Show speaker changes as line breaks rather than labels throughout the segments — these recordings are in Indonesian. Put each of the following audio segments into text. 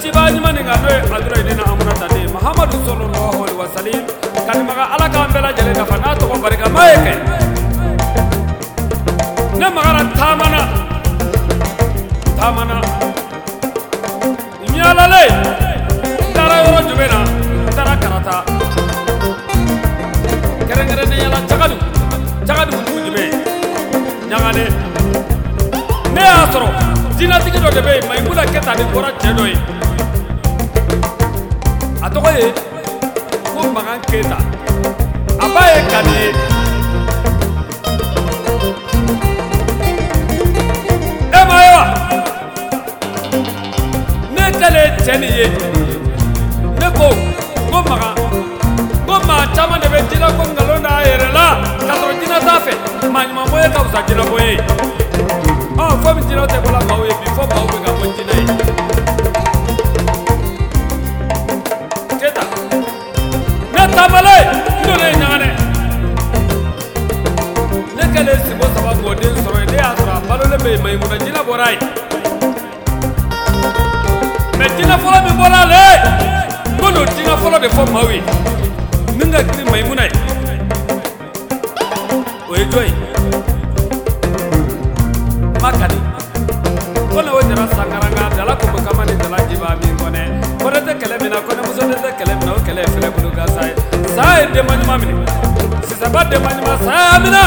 ciba ɲuman kan n'o ye adura ne na amunata de mahamadu sɔlɔlɔhu alaihi wasalim kanimaga ala k'an bɛɛ lajɛlen nafa n'a tɔgɔ barikama ye kɛ ne magara taamana taamana n yaalale n taara yɔrɔ jumɛn na n taara karata kɛrɛnkɛrɛnnenya la cagadu cagadu dugu jumɛn ɲagane ne y'a sɔrɔ jinatigi dɔ de bɛ yen mayimuna kɛta de bɔra cɛ dɔ ye a tɔgɔ ye ko magan keyita a ba ye kani ye min ka girin mayimuna ye o ye jɔn makani ko ne o jara sankaranga dala ko kama ni dala jiba min kɔnɛ ko ne tɛ kɛlɛ min na ko ne muso ne tɛ kɛlɛ min na o kɛlɛ ye fɛlɛ bolo gansa ye sa ye denba ɲuman minɛ sisanba denba ɲuman sa y'a minɛ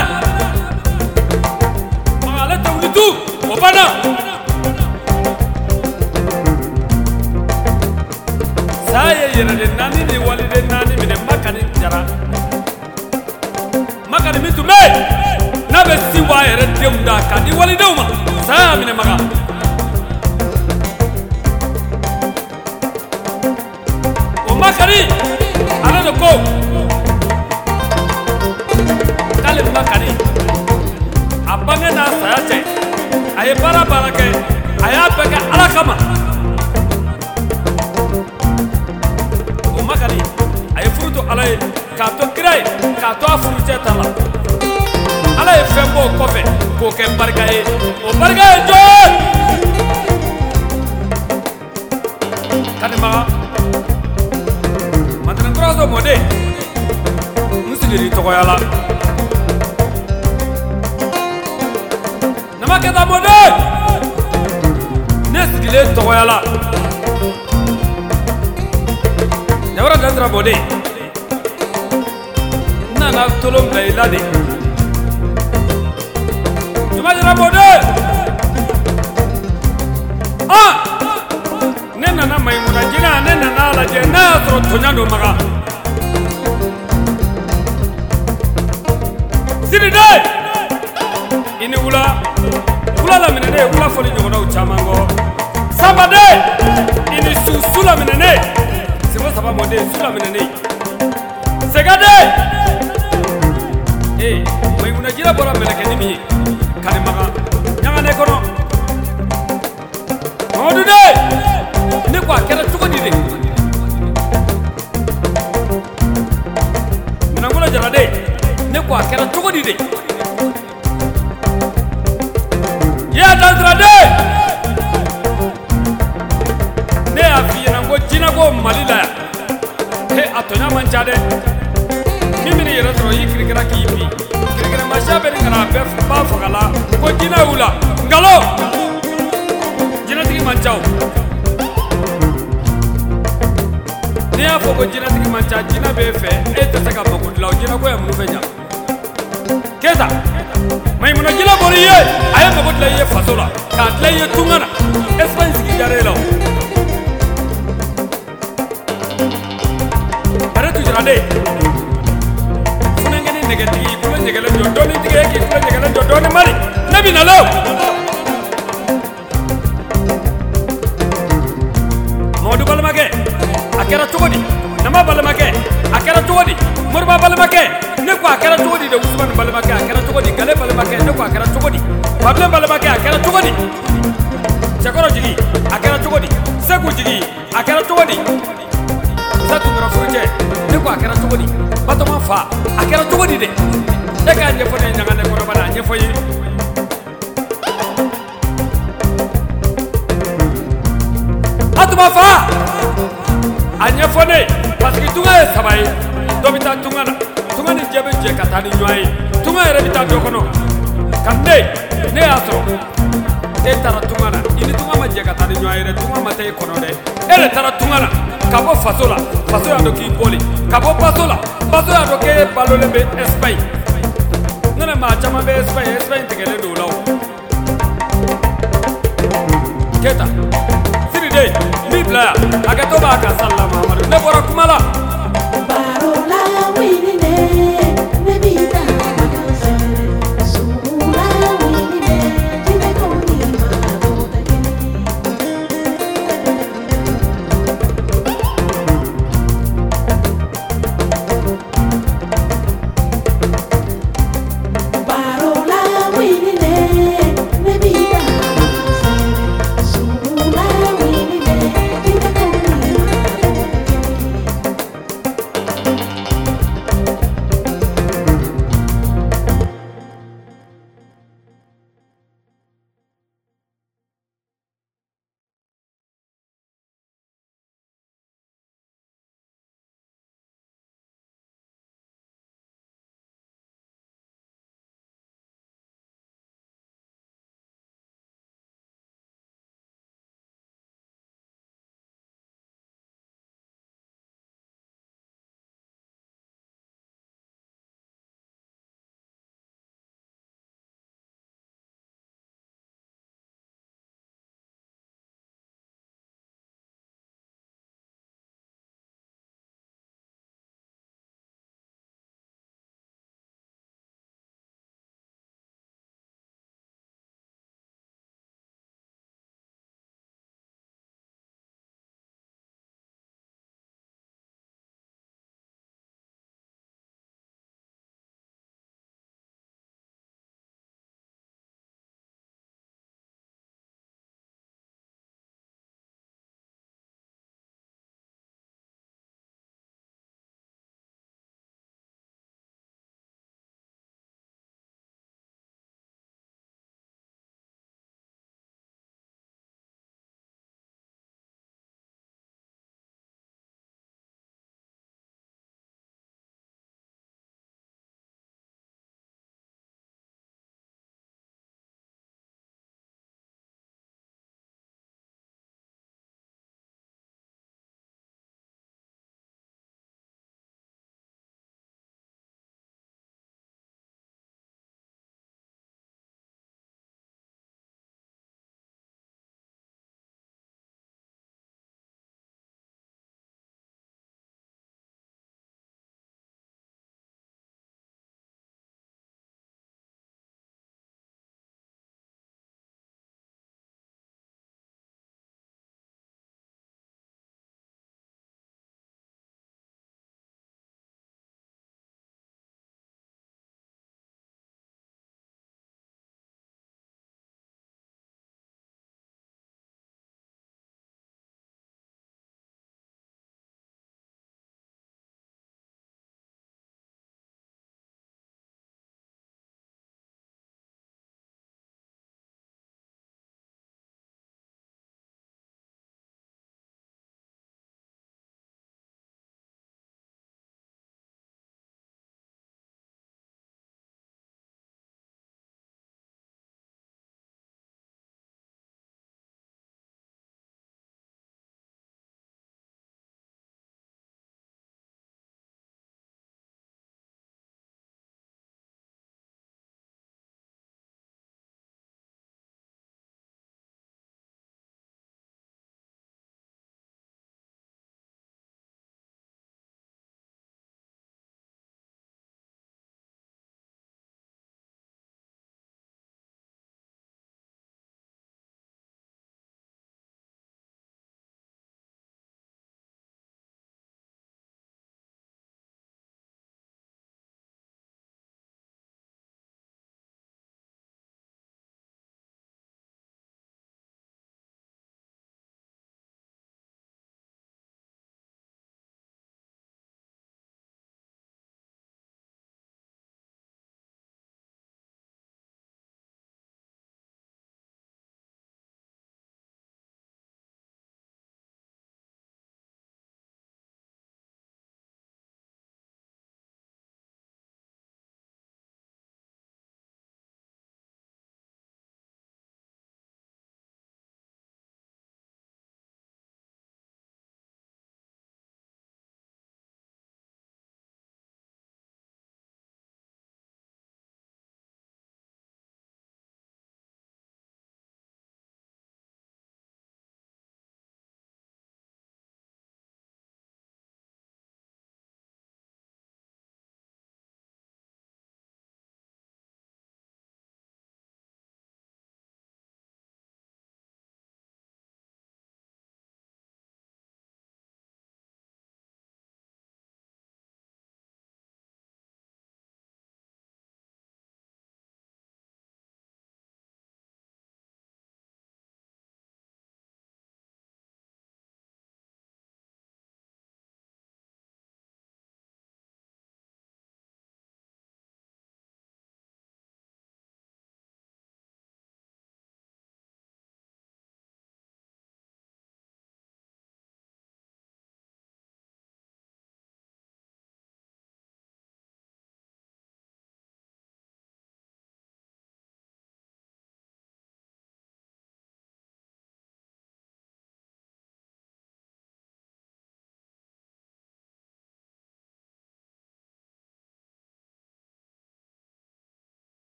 ale tɛ wuli tu o banna sa ye yɛrɛden naani ni waliden minɛ makani min tun bɛ yen n'a bɛ si a yɛrɛ denw da k'a di walidenw ma saya y'a minɛ maga k'a to a furucɛ ta la. Ala ye fɛn bɔ o kɔfɛ k'o kɛ barika ye. O barika ye jɔn ye kanimaga mantenɛnkuraso mɔden n sigiri tɔgɔya la. Namakɛta mɔden ne sigilen tɔgɔya la. Jawara dandira mɔden nana tolon bila i la de Jumadira Bode! Ah! Ne nana Maimuna jina ne nana lajɛ n'a y'a sɔrɔ tonya don maga. Siride! I ni wula. Wula laminɛ ne ye wula fɔli ɲɔgɔnnaw caman kɔ. Sabade! I ni su su laminɛ ne. Sebo saba mɔden su laminɛ ne. Segade! Ee, Maimuna jina bɔra mɛlɛkɛni min ye. kanimaga ɲagane kɔnɔ mamadu de ne! Ko a kɛra cogo di de minɛnkolo jara de. Ne ko a kɛra cogo di de y'a dansira de! Ne y'a f'i ɲɛna ko jinɛko mali la yan he a tɔɲa man ca dɛ yɛrɛ sɔrɔ i kirikira k'i bin kirikirimasiyɛ bɛ nin kana a bɛɛ ba faga la ko jinɛ y'u la nkalo jinɛtigi man ca n'i y'a fɔ ko jinɛtigi man ca jinɛ b'e fɛ e tɛ se ka mago dilan o jinɛko ye mun fɛ ɲa keta. Mayimuna jinɛ bɔra i ye. A ye mago dilan i ye faso la k'a dilan i ye tunga na espagne sigi diyara e la o de funɛnkɛni nɛgɛtigi kulo ɲɛgɛlen jɔ dɔɔni tigi ye k'i kulo ɲɛgɛlen jɔ dɔɔni mari ne bi nalo mamadu balimakɛ a di. Nama balimakɛ a kɛra cogo di moriba dɔ bɛ taa tunga na tunga ni jɛ bɛ jɛ ka taa ni ɲɔgɔn ye tunga yɛrɛ bɛ taa dɔ kɔnɔ ka ne ne y'a sɔrɔ e taara tunga na i ni tunga ma jɛ ka taa ni ɲɔgɔn ye dɛ tunga ma taa e kɔnɔ dɛ e de taara tunga na ka bɔ faso la faso y'a dɔn k'i bɔli ka bɔ baso la baso y'a dɔn k'e balolen bɛ espagne ne ni maa caman bɛ espagne espagne tigɛlen don o la o keta siriden min bila yan hakɛto b'a kan sa la